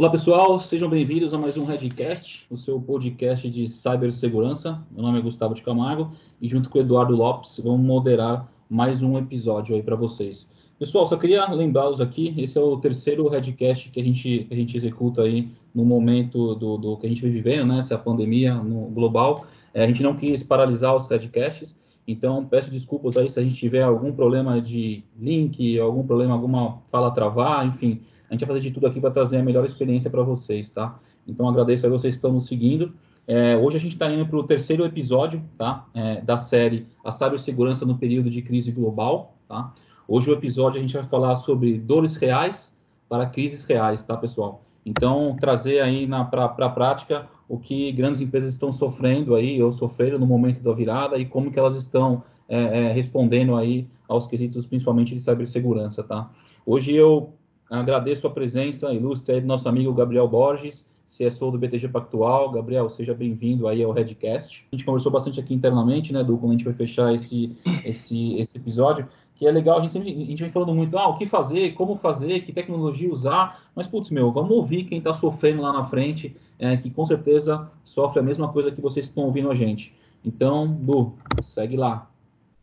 Olá pessoal, sejam bem-vindos a mais um Redcast, o seu podcast de cibersegurança. Meu nome é Gustavo de Camargo e junto com o Eduardo Lopes vamos moderar mais um episódio aí para vocês. Pessoal, só queria lembrá-los aqui, esse é o terceiro Redcast que a gente, a gente executa aí no momento do, do que a gente vem vivendo, né, essa pandemia no global. É, a gente não quis paralisar os Redcasts, então peço desculpas aí se a gente tiver algum problema de link, algum problema, alguma fala travar, enfim, a gente vai fazer de tudo aqui para trazer a melhor experiência para vocês, tá? Então, agradeço a vocês que estão nos seguindo. É, hoje a gente está indo para o terceiro episódio, tá? É, da série A Cibersegurança no Período de Crise Global, tá? Hoje o episódio a gente vai falar sobre dores reais para crises reais, tá, pessoal? Então, trazer aí para a prática o que grandes empresas estão sofrendo aí, ou sofreram no momento da virada, e como que elas estão é, é, respondendo aí aos quesitos, principalmente de cibersegurança, tá? Hoje eu Agradeço a presença ilustre do nosso amigo Gabriel Borges, CSO do BTG Pactual. Gabriel, seja bem-vindo aí ao Redcast. A gente conversou bastante aqui internamente, né, Du, quando a gente vai fechar esse, esse, esse episódio, que é legal, a gente, sempre, a gente vem falando muito, ah, o que fazer, como fazer, que tecnologia usar, mas, putz, meu, vamos ouvir quem está sofrendo lá na frente, é, que com certeza sofre a mesma coisa que vocês estão ouvindo a gente. Então, Du, segue lá.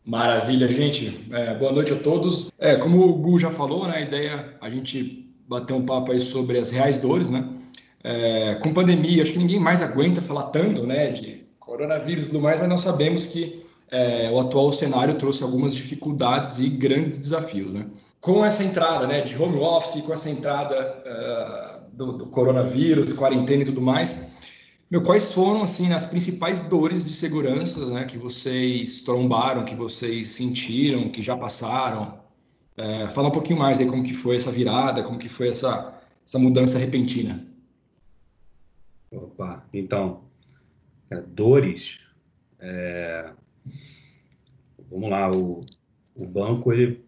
Maravilha, gente. É, boa noite a todos. É, como o Gu já falou, né, a ideia é a gente bater um papo aí sobre as reais dores, né? É, com pandemia, acho que ninguém mais aguenta falar tanto, né, de coronavírus e tudo mais, mas nós sabemos que é, o atual cenário trouxe algumas dificuldades e grandes desafios, né? Com essa entrada, né, de home office, com essa entrada uh, do, do coronavírus, quarentena e tudo mais, meu, quais foram assim as principais dores de segurança né, que vocês trombaram, que vocês sentiram, que já passaram? É, fala um pouquinho mais aí como que foi essa virada, como que foi essa, essa mudança repentina. Opa, então, é, dores. É, vamos lá, o, o banco, ele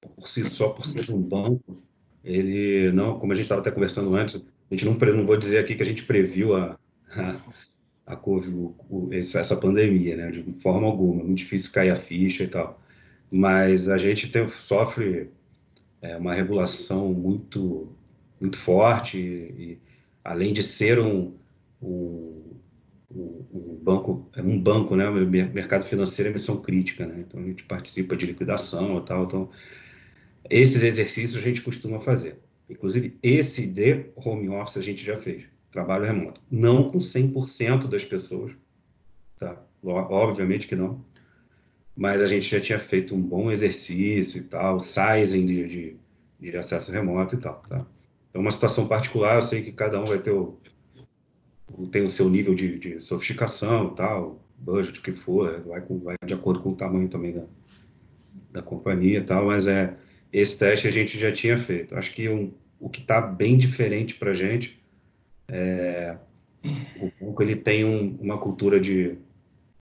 por si só, por ser um banco, ele não, como a gente estava até conversando antes, a gente não, não vou dizer aqui que a gente previu a, a, COVID, essa pandemia, né? De forma alguma, muito difícil cair a ficha e tal. Mas a gente tem, sofre é, uma regulação muito, muito forte e, além de ser um, um, um, banco, é um banco, né? O mercado financeiro é missão crítica, né? Então a gente participa de liquidação e tal. Então esses exercícios a gente costuma fazer. Inclusive esse de home office a gente já fez trabalho remoto. Não com 100% das pessoas, tá? Obviamente que não. Mas a gente já tinha feito um bom exercício e tal, sizing de, de, de acesso remoto e tal, tá? É uma situação particular, eu sei que cada um vai ter o, tem o seu nível de, de sofisticação e tal, budget, o que for, vai, com, vai de acordo com o tamanho também da, da companhia e tal, mas é, esse teste a gente já tinha feito. Acho que um, o que está bem diferente para a gente é, o Google ele tem um, uma cultura de,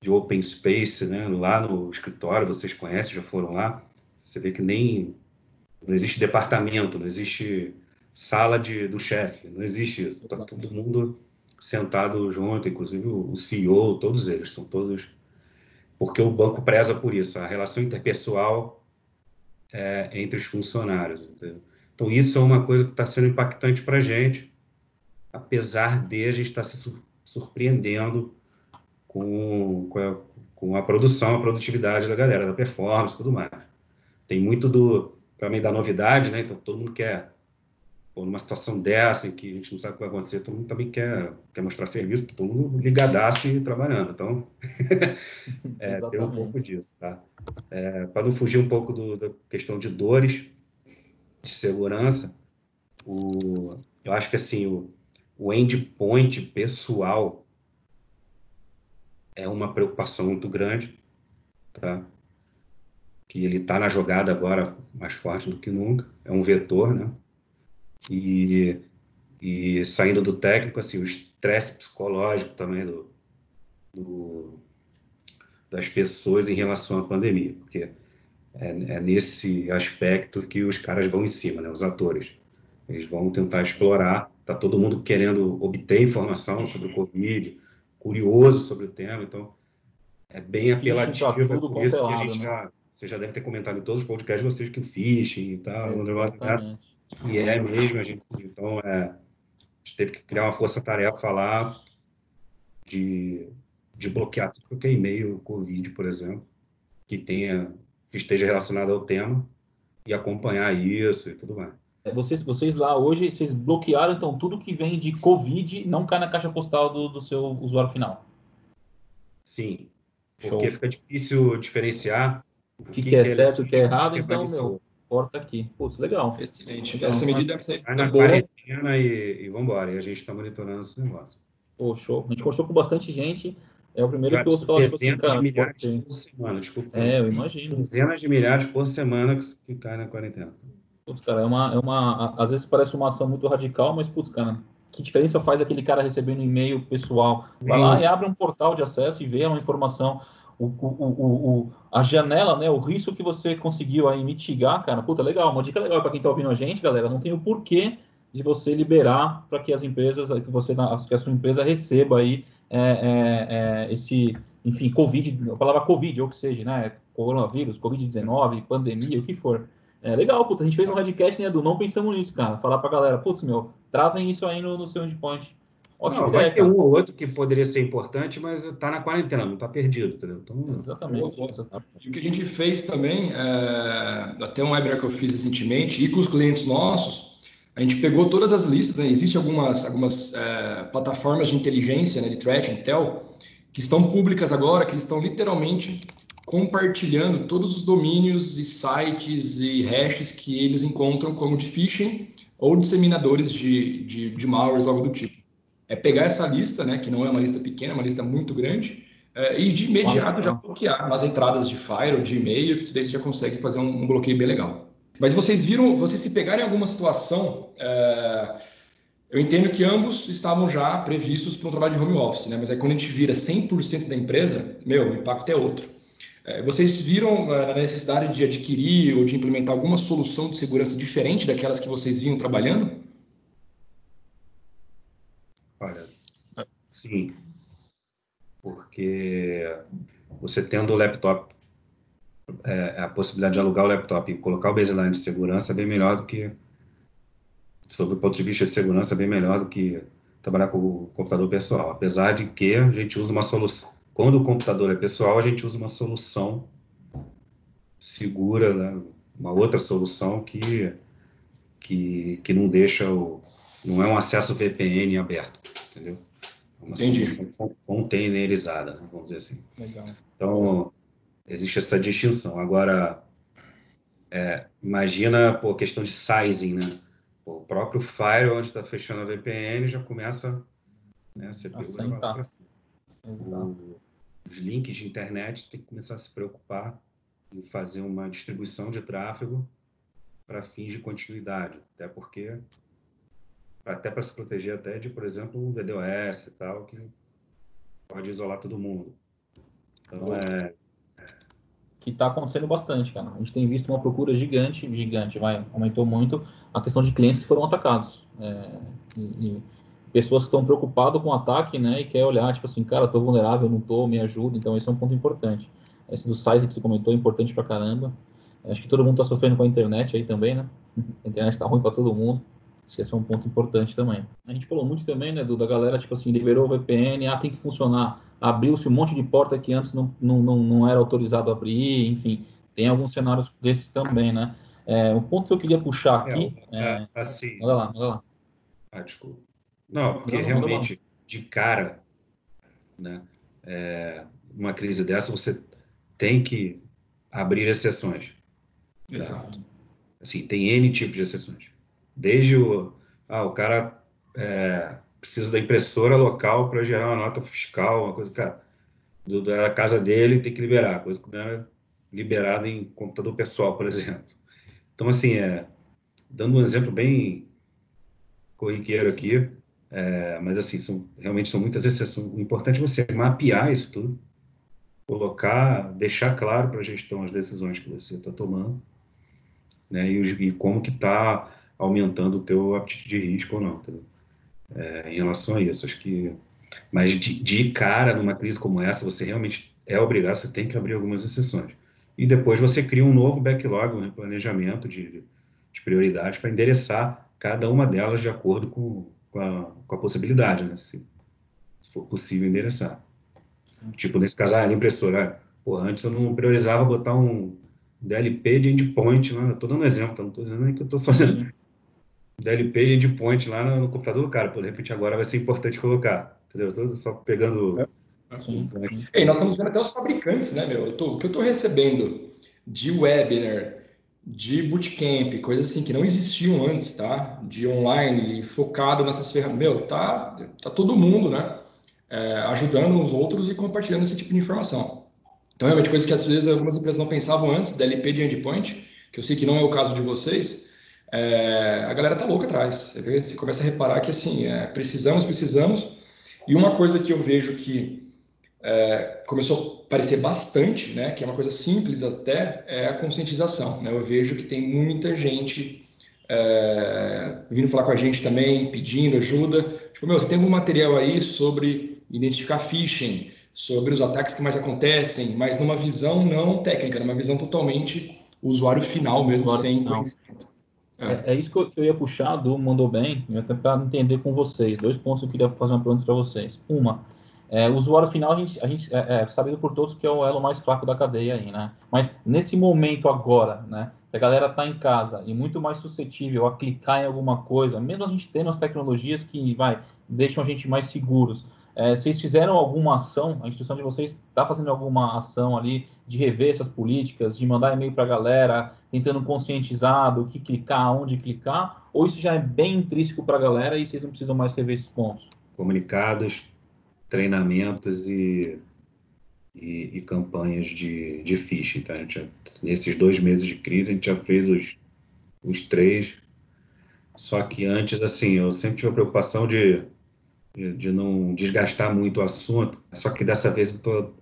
de open space, né? Lá no escritório, vocês conhecem, já foram lá. Você vê que nem não existe departamento, não existe sala de, do chefe, não existe isso. Está todo mundo sentado junto, inclusive o CEO, todos eles são todos porque o banco preza por isso, a relação interpessoal é, entre os funcionários. Entendeu? Então isso é uma coisa que está sendo impactante para a gente apesar de a gente estar se surpreendendo com, com, a, com a produção, a produtividade da galera, da performance tudo mais. Tem muito do, também da novidade, né? Então todo mundo quer, pô, numa situação dessa em que a gente não sabe o que vai acontecer, todo mundo também quer, quer mostrar serviço, todo mundo ligadaço e trabalhando. Então, é, tem um pouco disso, tá? É, Para não fugir um pouco do, da questão de dores, de segurança, o, eu acho que assim, o, o endpoint pessoal é uma preocupação muito grande, tá? Que ele está na jogada agora mais forte do que nunca, é um vetor, né? E, e saindo do técnico, assim, o estresse psicológico também do, do, das pessoas em relação à pandemia, porque é, é, nesse aspecto que os caras vão em cima, né? Os atores, eles vão tentar explorar Está todo mundo querendo obter informação sobre o Covid, curioso sobre o tema, então é bem apelativo. É por isso que a gente né? já, você já deve ter comentado em todos os podcasts de vocês que o phishing e tal, é, e é mesmo, a gente, então é, gente teve que criar uma força-tarefa lá de, de bloquear tudo que é e-mail Covid, por exemplo, que tenha que esteja relacionado ao tema e acompanhar isso e tudo mais. É, vocês, vocês lá hoje, vocês bloquearam então tudo que vem de Covid não cai na caixa postal do, do seu usuário final? Sim, porque Show. fica difícil diferenciar o que, que, que é, é certo e o que é errado, então, meu, porta aqui. Putz, legal. Excelente. Então, Essa medida deve ser Vai na quarentena e, e vamos embora. E a gente está monitorando esse negócio. Pô, show. A gente conversou com bastante gente. É o primeiro cara, que eu falar, tipo assim, cara, de milhares por semana, desculpa. É, eu imagino. Dezenas de milhares por semana que, que cai na quarentena. Putz, cara, é uma, é uma... Às vezes parece uma ação muito radical, mas, putz, cara, que diferença faz aquele cara recebendo um e-mail pessoal? Vai lá e abre um portal de acesso e vê uma informação o, o, o, a janela, né, o risco que você conseguiu aí mitigar, cara, puta, legal, uma dica legal para quem está ouvindo a gente, galera, não tem o porquê de você liberar para que as empresas, que você, que a sua empresa receba aí é, é, é, esse, enfim, Covid, a palavra Covid, ou que seja, né, coronavírus, Covid-19, pandemia, o que for. É legal, puta, a gente fez um radcast, né, Edu, não pensamos nisso, cara, falar para a galera, putz, meu, tratem isso aí no, no seu endpoint. Ótimo não, vai ter um ou outro que poderia ser importante, mas está na quarentena, não está perdido. Entendeu? Então, exatamente, E o que a gente fez também, é, até um webinar que eu fiz recentemente, e com os clientes nossos, a gente pegou todas as listas, né? existem algumas, algumas é, plataformas de inteligência, né, de threat intel, que estão públicas agora, que eles estão literalmente compartilhando todos os domínios e sites e hashes que eles encontram como de phishing ou disseminadores de, de, de malwares, algo do tipo é pegar essa lista, né, que não é uma lista pequena, é uma lista muito grande, é, e de imediato já bloquear nas entradas de Fire ou de e-mail, que daí você já consegue fazer um, um, bloqueio bem legal. Mas vocês viram, vocês se pegarem alguma situação, é, eu entendo que ambos estavam já previstos para um trabalho de home office, né? mas aí quando a gente vira 100% da empresa, meu, o impacto é outro. É, vocês viram é, a necessidade de adquirir ou de implementar alguma solução de segurança diferente daquelas que vocês vinham trabalhando? Olha, sim. Porque você tendo o laptop, é, a possibilidade de alugar o laptop e colocar o baseline de segurança é bem melhor do que, sob o ponto de vista de segurança, é bem melhor do que trabalhar com o computador pessoal. Apesar de que a gente usa uma solução. Quando o computador é pessoal, a gente usa uma solução segura, né? uma outra solução que, que, que não deixa o, não é um acesso VPN aberto, entendeu? É uma Entendi. solução containerizada, né, vamos dizer assim. Legal. Então, existe essa distinção. Agora, é, imagina, por questão de sizing, né? Pô, o próprio Fire, onde está fechando a VPN, já começa né, a CPU para Os links de internet tem que começar a se preocupar em fazer uma distribuição de tráfego para fins de continuidade, até porque até para se proteger até de, por exemplo, o DDoS e tal, que pode isolar todo mundo. Então, é... Que está acontecendo bastante, cara. A gente tem visto uma procura gigante, gigante, vai, aumentou muito a questão de clientes que foram atacados. É, e, e, pessoas que estão preocupadas com o ataque, né, e quer olhar, tipo assim, cara, estou vulnerável, não estou, me ajuda. Então, esse é um ponto importante. Esse do size que você comentou é importante pra caramba. Acho que todo mundo está sofrendo com a internet aí também, né? A internet está ruim para todo mundo. Acho que esse é um ponto importante também. A gente falou muito também, né, do, da galera, tipo assim, liberou o VPN, ah, tem que funcionar. Abriu-se um monte de porta que antes não, não, não, não era autorizado a abrir, enfim, tem alguns cenários desses também, né? É, o ponto que eu queria puxar é, aqui... É, é, assim... Olha lá, olha lá. Ah, desculpa. Não, porque não, realmente, de cara, né, é, uma crise dessa, você tem que abrir exceções. Tá? Exato. Assim, tem N tipos de exceções. Desde o, ah, o cara é, precisa da impressora local para gerar uma nota fiscal, uma coisa, cara, do, da casa dele tem que liberar, coisa que não era liberada em computador pessoal, por exemplo. Então, assim, é, dando um exemplo bem corriqueiro aqui, é, mas assim, são, realmente são muitas exceções. O importante é você mapear isso tudo, colocar, deixar claro para a gestão as decisões que você está tomando, né, e, e como que está aumentando o teu apetite de risco ou não, é, em relação a isso. Acho que, mas de, de, cara, numa crise como essa, você realmente é obrigado, você tem que abrir algumas exceções. E depois você cria um novo backlog, um planejamento de, de prioridades para endereçar cada uma delas de acordo com, com a, com a possibilidade, né? Se, se, for possível endereçar. Tipo, nesse caso, ah, a impressora. Pô, antes eu não priorizava botar um DLP de endpoint lá. Estou dando um exemplo, não estou dizendo que eu estou fazendo. DLP de endpoint lá no, no, computador do cara. Pô, de repente agora vai ser importante colocar. Entendeu? Tô só pegando. É. Sim, sim. E nós estamos vendo até os fabricantes, né, meu? Tô, o que eu estou recebendo de webinar, de bootcamp, coisas assim que não existiam antes, tá? De online, focado nessas ferramentas. Meu, tá, tá todo mundo, né? É, ajudando uns outros e compartilhando esse tipo de informação. Então, realmente, coisas que às vezes algumas empresas não pensavam antes, DLP de endpoint, que eu sei que não é o caso de vocês, é, a galera tá louca atrás. Você, você começa a reparar que, assim, é, precisamos, precisamos. E uma coisa que eu vejo que é, começou parecer bastante, né, que é uma coisa simples até, é a conscientização. Né? Eu vejo que tem muita gente é, vindo falar com a gente também, pedindo ajuda. Tipo, meu, você tem algum material aí sobre identificar phishing, sobre os ataques que mais acontecem, mas numa visão não técnica, numa visão totalmente usuário final mesmo, usuário sem final. conhecimento. É. é. isso que eu, que eu, ia puxar do Mandou Bem, até para entender com vocês. Dois pontos que eu queria fazer uma pergunta para vocês. Uma, é, o usuário final, a gente, a gente é, é, sabido por todos que é o elo mais fraco da cadeia aí, né? Mas nesse momento agora, né? A galera está em casa e muito mais suscetível a clicar em alguma coisa, mesmo a gente tendo as tecnologias que, vai, deixam a gente mais seguros. É, vocês fizeram alguma ação, a instituição de vocês está fazendo alguma ação ali de rever essas políticas, de mandar e-mail para a galera, tentando conscientizar do que clicar, onde clicar, ou isso já é bem intrínseco para a galera e vocês não precisam mais rever esses pontos? Comunicados, treinamentos e, e, e, campanhas de, de phishing. Tá? Já, nesses dois meses de crise, a gente já fez os, os três. Só que antes, assim, eu sempre tive a preocupação de, de, de não desgastar muito o assunto. Só que dessa vez eu tô,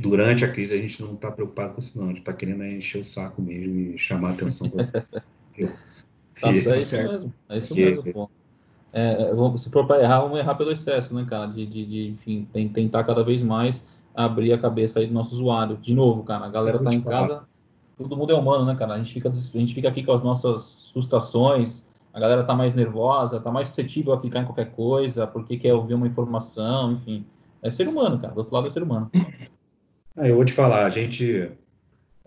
durante a crise a gente não está preocupado com isso, não. A gente está querendo encher o saco mesmo e chamar a atenção. Pra... tá certo. É isso mesmo. É isso mesmo, é, é se for para errar, vamos errar pelo excesso, né, cara? De, de, de enfim, tentar cada vez mais abrir a cabeça aí do nosso usuário. De novo, cara, a galera tá em casa, todo mundo é humano, né, cara? A gente fica, a gente fica aqui com as nossas frustrações, a galera tá mais nervosa, tá mais suscetível a clicar em qualquer coisa, porque quer ouvir uma informação, enfim. É ser humano, cara. Do outro lado é ser humano. Ah, eu vou te falar, a gente,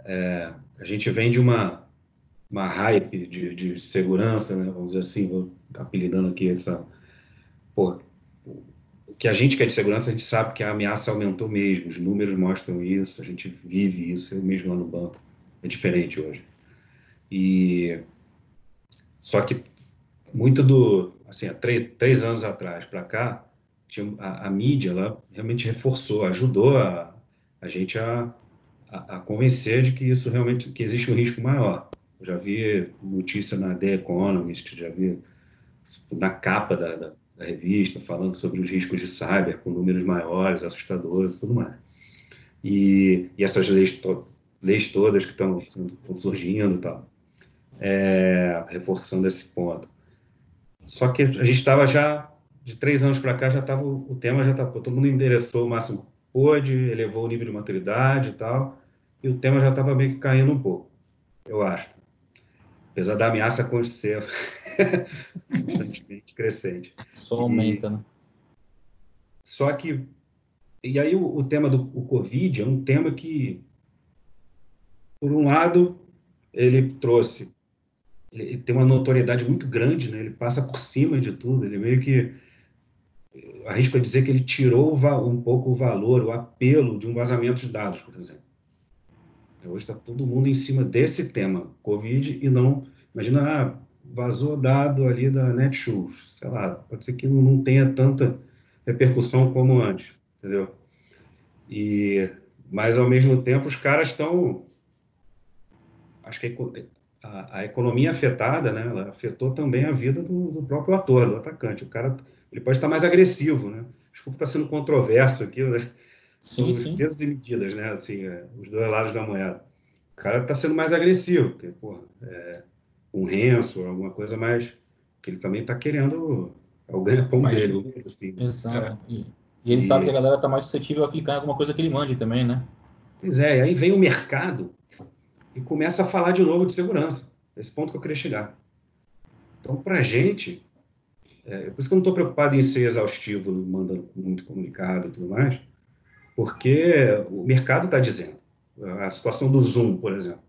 é, a gente vem de uma, uma hype de, de segurança, né? vamos dizer assim, vou apelidando aqui essa. O que a gente quer de segurança, a gente sabe que a ameaça aumentou mesmo, os números mostram isso, a gente vive isso, eu mesmo lá no banco, é diferente hoje. E só que muito do, assim, há três, três anos atrás para cá, tinha, a, a, mídia lá realmente reforçou, ajudou a, a gente a, a, a, convencer de que isso realmente, que existe um risco maior. Já vi notícia na The Economist, já vi na capa da, da, da, revista falando sobre os riscos de cyber com números maiores, assustadores e tudo mais. E, e essas leis, to, leis todas que estão surgindo e tal, é, reforçando esse ponto. Só que a gente estava já, de três anos para cá, já estava, o tema já estava, todo mundo endereçou o máximo que pôde, elevou o nível de maturidade e tal, e o tema já estava meio que caindo um pouco, eu acho apesar da ameaça acontecer constantemente crescente. Só aumenta, e, né? Só que, e aí o, o tema do o Covid é um tema que, por um lado, ele trouxe, ele tem uma notoriedade muito grande, né? ele passa por cima de tudo, ele meio que, arrisco a dizer que ele tirou um pouco o valor, o apelo de um vazamento de dados, por exemplo. Hoje está todo mundo em cima desse tema, Covid, e não. Imagina, ah, vazou dado ali da Netshoes, sei lá, pode ser que não tenha tanta repercussão como antes, entendeu? E, mas, ao mesmo tempo, os caras estão. Acho que a, a, economia afetada, né, ela afetou também a vida do, do, próprio ator, do atacante. O cara ele pode estar mais agressivo, né? Desculpa estar sendo controverso aqui, né? São sim, sim. pesos e medidas, né? Assim, é, os dois lados da moeda. O cara está sendo mais agressivo, porque, porra, é, um ranço, alguma coisa mais. que ele também está querendo é o ganha-pão dele. Assim, Exato. É. E, e, ele e... sabe que a galera está mais suscetível a clicar em alguma coisa que ele mande também, né? Pois é, aí vem o mercado e começa a falar de novo de segurança. Esse ponto que eu queria chegar. Então, para a gente, É, por isso que eu não estou preocupado em ser exaustivo, mandando muito comunicado e tudo mais, porque o mercado está dizendo. A situação do Zoom, por exemplo.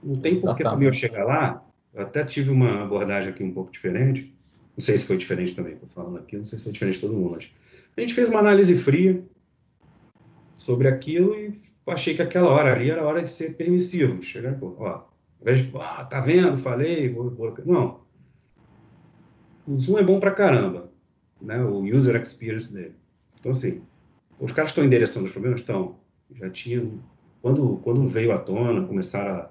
Não tem por que também eu chegar lá. Eu até tive uma abordagem aqui um pouco diferente. Não sei se foi diferente também, estou falando aqui, não sei se foi diferente de todo mundo. Mas a gente fez uma análise fria sobre aquilo e achei que aquela hora ali era hora de ser permissivo. Chegar, pô, ó, ao invés de, ah, tá vendo, falei, vou, vou... não. O Zoom é bom pra caramba, né? O user experience dele. Então, assim, os caras estão endereçando os problemas? Estão. Já tinham. Quando, quando veio à tona, começaram a.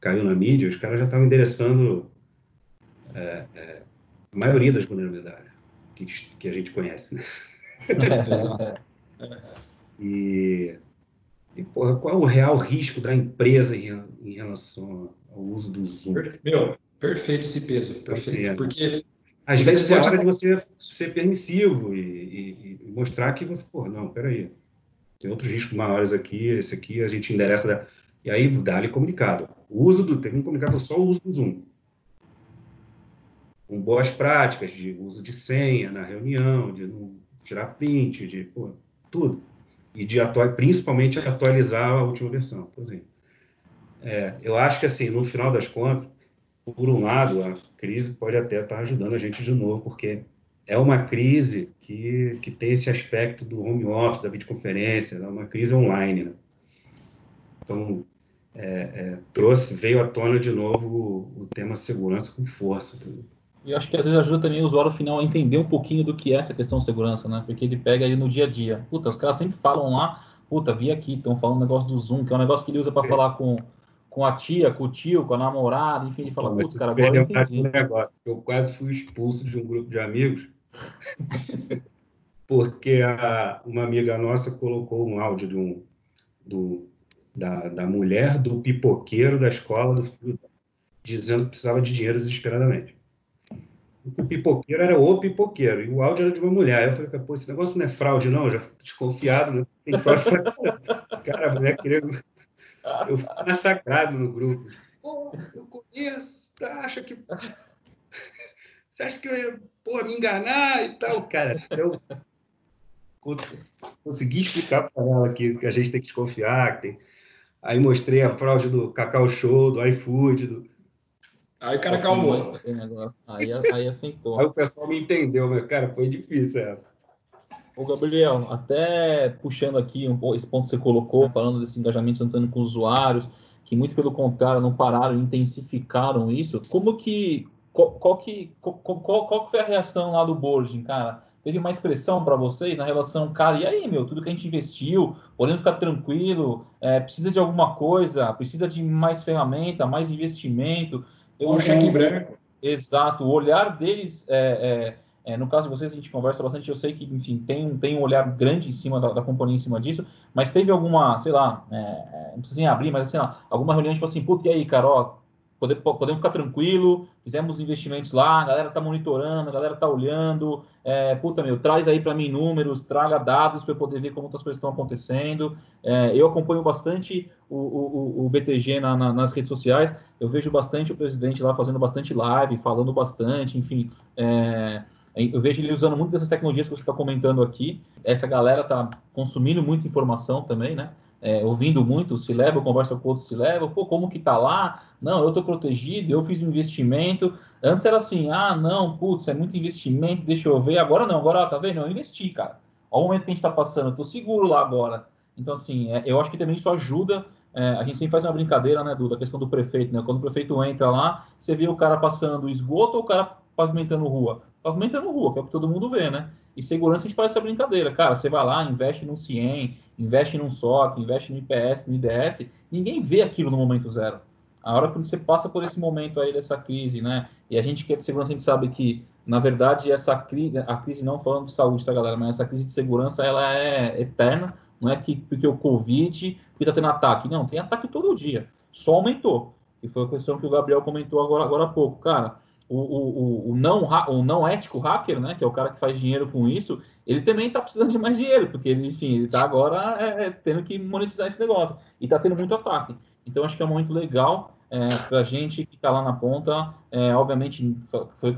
caiu na mídia, os caras já estavam endereçando é, é, a maioria das vulnerabilidades que, que a gente conhece, né? E, e porra, qual é o real risco da empresa em, em relação ao uso do Zoom? Meu, perfeito esse peso, perfeito. Porque às vezes é hora de você ser permissivo e, e, e, mostrar que você, pô, não, peraí, tem outros riscos maiores aqui, esse aqui a gente endereça, da... e aí dá-lhe comunicado. O uso do, tem um comunicado só o uso do Zoom. Com boas práticas de uso de senha na reunião, de não tirar print, de pô, tudo. E de atuar, principalmente atualizar a última versão. Por exemplo. É, eu acho que, assim, no final das contas, por um lado, a crise pode até estar ajudando a gente de novo, porque é uma crise que, que tem esse aspecto do home office, da videoconferência, é uma crise online. Né? Então, é, é, trouxe, veio à tona de novo o, o tema segurança com força. E acho que às vezes ajuda também o usuário final a entender um pouquinho do que é essa questão de segurança, né? Porque ele pega aí no dia a dia. Puta, os caras sempre falam lá, puta, vi aqui, estão falando um negócio do Zoom, que é um negócio que ele usa para é. falar com com a tia, com o tio, com a namorada, enfim, ele fala, putz, cara, agora eu entendi. Um negócio. Eu quase fui expulso de um grupo de amigos, porque a, uma amiga nossa colocou um áudio de um, do, da, da mulher do pipoqueiro da escola do dizendo que precisava de dinheiro desesperadamente. O pipoqueiro era o pipoqueiro, e o áudio era de uma mulher. Eu falei, pô, esse negócio não é fraude, não? Eu já desconfiado, né? Tem fraude. Cara, a mulher queria eu fico massacrado no grupo. Pô, eu conheço, acha que. Você acha que eu ia pô, me enganar e tal? Cara, eu consegui explicar para ela que, que a gente tem que desconfiar. Que tem... Aí mostrei a fraude do Cacau Show, do iFood. Do... Aí o cara calmou. Aí, aí assentou. Aí o pessoal me entendeu, mas, cara, foi difícil essa. Ô, Gabriel, até puxando aqui um, esse ponto que você colocou, falando desse engajamento instantâneo com usuários, que muito pelo contrário não pararam, intensificaram isso. Como que qual, qual que qual, qual, qual, foi a reação lá do boarding, cara? Teve mais pressão para vocês na relação, cara, e aí, meu, tudo que a gente investiu, podemos ficar tranquilo, é, precisa de alguma coisa, precisa de mais ferramenta, mais investimento. Eu, um cheque branco. Exato, o olhar deles é, é é, no caso de vocês, a gente conversa bastante. Eu sei que, enfim, tem, tem um olhar grande em cima da, da companhia, em cima disso, mas teve alguma, sei lá, é, é não precisa abrir, mas sei lá, alguma reunião tipo assim, puta, e aí, cara, ó, pode, podemos ficar tranquilo, fizemos investimentos lá, a galera tá monitorando, a galera tá olhando, é, puta, meu, traz aí para mim números, traga dados para eu poder ver como as coisas estão acontecendo. É, eu acompanho bastante o, o, o BTG na, na, nas redes sociais, eu vejo bastante o presidente lá fazendo bastante live, falando bastante, enfim. É, eu vejo ele usando muito dessas tecnologias que você está comentando aqui. Essa galera está consumindo muita informação também, né? É, ouvindo muito, se leva, conversa com outros, se leva, pô, como que tá lá? Não, eu tô protegido, eu fiz um investimento. Antes era assim, ah, não, putz, é muito investimento, deixa eu ver. Agora não, agora, tá vendo? Eu investi, cara. Olha o momento que a gente tá passando, eu tô seguro lá agora. Então, assim, é, eu acho que também isso ajuda. É, a gente sempre faz uma brincadeira, né, Duda, a questão do prefeito, né? Quando o prefeito entra lá, você vê o cara passando esgoto ou o cara pavimentando rua? pavimentando rua, que é o que todo mundo vê, né? E segurança a gente faz essa brincadeira. Cara, você vai lá, investe no CIEM, investe num SOC, investe no IPS, no IDS, ninguém vê aquilo no momento zero. A hora que você passa por esse momento aí dessa crise, né? E a gente que é de segurança, a gente sabe que, na verdade, essa crise, a crise não falando de saúde, tá, galera? Mas essa crise de segurança, ela é eterna. Não é que porque o Covid, porque tá tendo ataque. Não, tem ataque todo dia. Só aumentou. E foi a questão que o Gabriel comentou agora, agora há pouco. Cara, o, o, o, não, o não ético hacker, né, que é o cara que faz dinheiro com isso, ele também está precisando de mais dinheiro, porque ele, enfim, ele está agora é, é, tendo que monetizar esse negócio e está tendo muito ataque. Então, acho que é um momento legal. é, para a gente que está lá na ponta, é, obviamente, foi o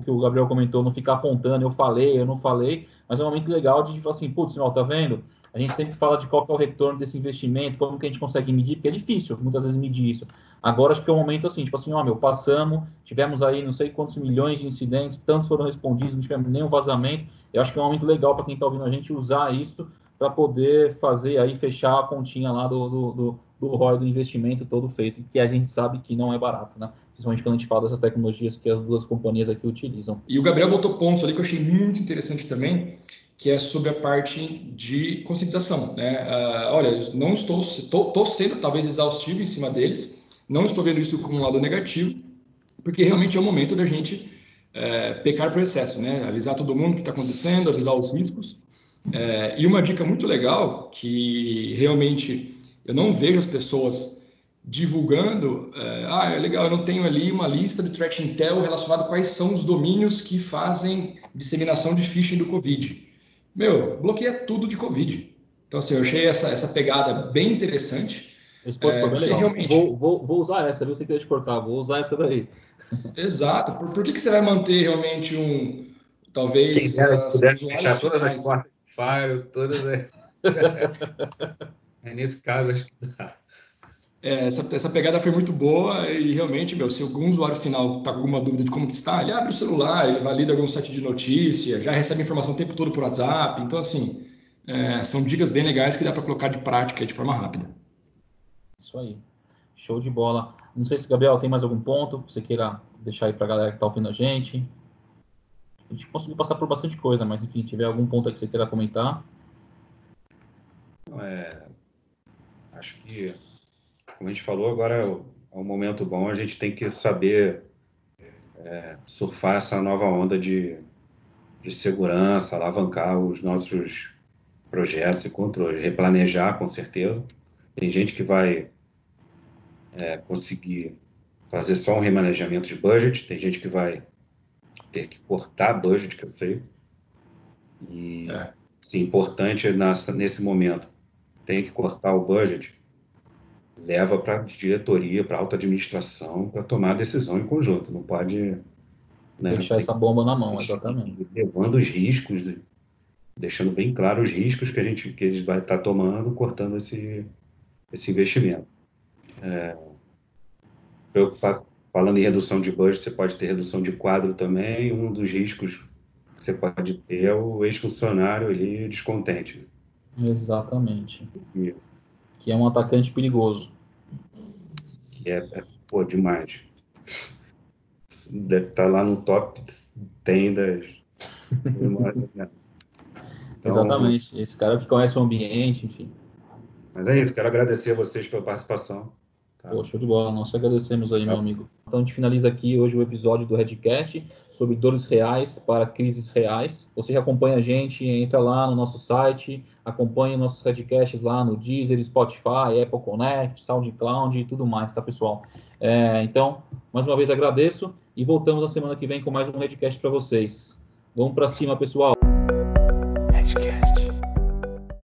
que, o Gabriel comentou, não ficar apontando, eu falei, eu não falei, mas é um momento legal de falar assim, putz, não, tá vendo? A gente sempre fala de qual é o retorno desse investimento, como que a gente consegue medir, porque é difícil muitas vezes medir isso. Agora acho que é o um momento assim, tipo assim, ó, meu, passamos, tivemos aí não sei quantos milhões de incidentes, tantos foram respondidos, não tivemos nenhum vazamento. Eu acho que é um momento legal para quem está ouvindo a gente usar isso para poder fazer aí, fechar a continha lá do, do, do, do ROI do investimento todo feito, que a gente sabe que não é barato, né? Principalmente quando a gente fala dessas tecnologias que as duas companhias aqui utilizam. E o Gabriel botou pontos ali que eu achei muito interessante também, que é sobre a parte de conscientização. Né? Uh, olha, não estou, estou, sendo talvez exaustivo em cima deles, não estou vendo isso como um lado negativo, porque realmente é o momento da gente é, pecar por excesso, né? avisar todo mundo o que está acontecendo, avisar os riscos. É, e uma dica muito legal, que realmente eu não vejo as pessoas divulgando, é, ah, é legal, eu não tenho ali uma lista de threat intel relacionado a quais são os domínios que fazem disseminação de phishing do Covid meu, bloqueia tudo de Covid. Então, assim, eu achei essa, essa pegada bem interessante. Esse ponto é, foi bem legal. Realmente... Vou, vou, vou usar essa, viu? Você queria te cortar, vou usar essa daí. Exato. Por, por que, que você vai manter realmente um. Talvez. Quem dera pudesse fechar todas as portas de todas as. é nesse caso, acho que dá. É, essa, essa pegada foi muito boa e realmente, meu, se algum usuário final está com alguma dúvida de como que está, ele abre o celular, ele valida algum site de notícia, já recebe informação o tempo todo por WhatsApp. Então, assim, é, são dicas bem legais que dá para colocar de prática de forma rápida. Isso aí. Show de bola. Não sei se, Gabriel, tem mais algum ponto que você queira deixar aí para a galera que está ouvindo a gente. A gente conseguiu passar por bastante coisa, mas enfim, tiver algum ponto que você queira comentar. É, acho que como a gente falou, agora é o, é um momento bom, a gente tem que saber é, surfar essa nova onda de, de segurança, alavancar os nossos projetos e controles, replanejar com certeza. Tem gente que vai é, conseguir fazer só um remanejamento de budget, tem gente que vai ter que cortar budget, que eu sei. E, é. sim, importante nessa, nesse momento, tem que cortar o budget, leva para a diretoria, para a alta administração, para tomar a decisão em conjunto. Não pode. Né, Deixar essa bomba na mão, exatamente. Levando os riscos, deixando bem claro os riscos que a gente que eles vai estar tá tomando, cortando esse, esse investimento. É, falando em redução de budget, você pode ter redução de quadro também. Um dos riscos que você pode ter é o ex-funcionário ali descontente. Exatamente. E, que é um atacante perigoso. Que é, é pô, demais. Deve estar tá lá no top 10 das. então, Exatamente. Esse cara que conhece o ambiente, enfim. Mas é isso, quero agradecer a vocês pela participação. Tá. Pô, show de bola. Nós agradecemos aí, tá. meu amigo. Então, a gente finaliza aqui hoje o episódio do Redcast sobre dores reais para crises reais. Você já acompanha a gente, entra lá no nosso site, acompanha nossos Redcasts lá no Deezer, Spotify, Apple Connect, SoundCloud e tudo mais, tá, pessoal? É, então, mais uma vez agradeço e voltamos na semana que vem com mais um Redcast para vocês. Vamos para cima, pessoal.